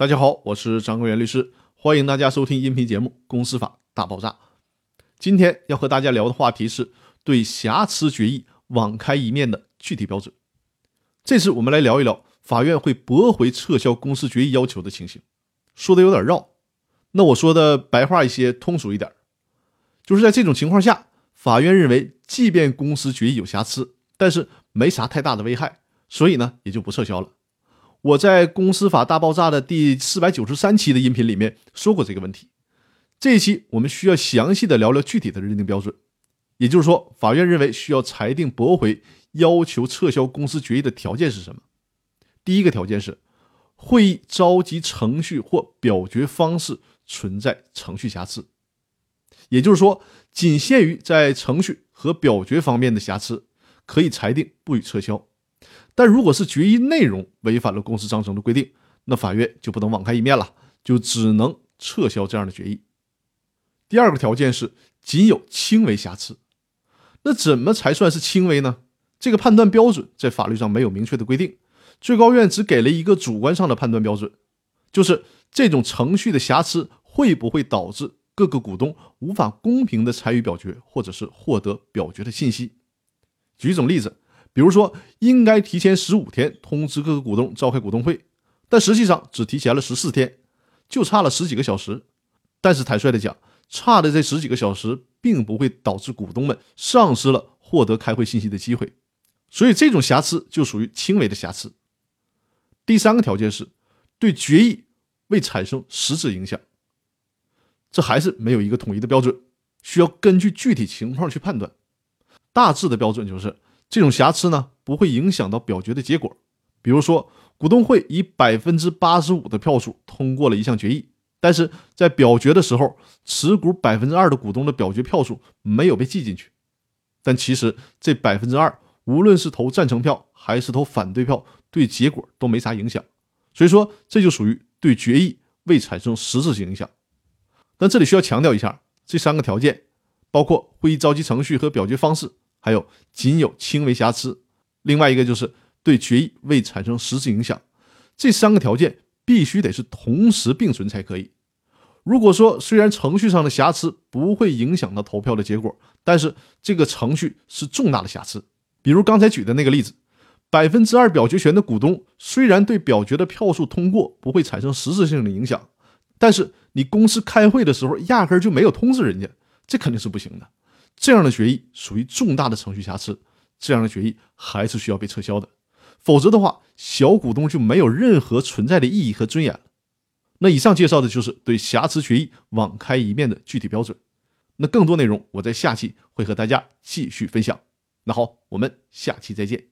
大家好，我是张国元律师，欢迎大家收听音频节目《公司法大爆炸》。今天要和大家聊的话题是对瑕疵决议网开一面的具体标准。这次我们来聊一聊法院会驳回撤销公司决议要求的情形。说的有点绕，那我说的白话一些，通俗一点，就是在这种情况下，法院认为，即便公司决议有瑕疵，但是没啥太大的危害，所以呢，也就不撤销了。我在《公司法大爆炸》的第四百九十三期的音频里面说过这个问题。这一期我们需要详细的聊聊具体的认定标准，也就是说，法院认为需要裁定驳回要求撤销公司决议的条件是什么？第一个条件是，会议召集程序或表决方式存在程序瑕疵，也就是说，仅限于在程序和表决方面的瑕疵，可以裁定不予撤销。但如果是决议内容违反了公司章程的规定，那法院就不能网开一面了，就只能撤销这样的决议。第二个条件是仅有轻微瑕疵。那怎么才算是轻微呢？这个判断标准在法律上没有明确的规定，最高院只给了一个主观上的判断标准，就是这种程序的瑕疵会不会导致各个股东无法公平的参与表决，或者是获得表决的信息。举一种例子。比如说，应该提前十五天通知各个股东召开股东会，但实际上只提前了十四天，就差了十几个小时。但是坦率的讲，差的这十几个小时并不会导致股东们丧失了获得开会信息的机会，所以这种瑕疵就属于轻微的瑕疵。第三个条件是对决议未产生实质影响，这还是没有一个统一的标准，需要根据具体情况去判断。大致的标准就是。这种瑕疵呢，不会影响到表决的结果。比如说，股东会以百分之八十五的票数通过了一项决议，但是在表决的时候，持股百分之二的股东的表决票数没有被记进去。但其实这百分之二，无论是投赞成票还是投反对票，对结果都没啥影响。所以说，这就属于对决议未产生实质性影响。但这里需要强调一下，这三个条件包括会议召集程序和表决方式。还有仅有轻微瑕疵，另外一个就是对决议未产生实质影响，这三个条件必须得是同时并存才可以。如果说虽然程序上的瑕疵不会影响到投票的结果，但是这个程序是重大的瑕疵，比如刚才举的那个例子，百分之二表决权的股东虽然对表决的票数通过不会产生实质性的影响，但是你公司开会的时候压根就没有通知人家，这肯定是不行的。这样的决议属于重大的程序瑕疵，这样的决议还是需要被撤销的，否则的话，小股东就没有任何存在的意义和尊严了。那以上介绍的就是对瑕疵决议网开一面的具体标准。那更多内容我在下期会和大家继续分享。那好，我们下期再见。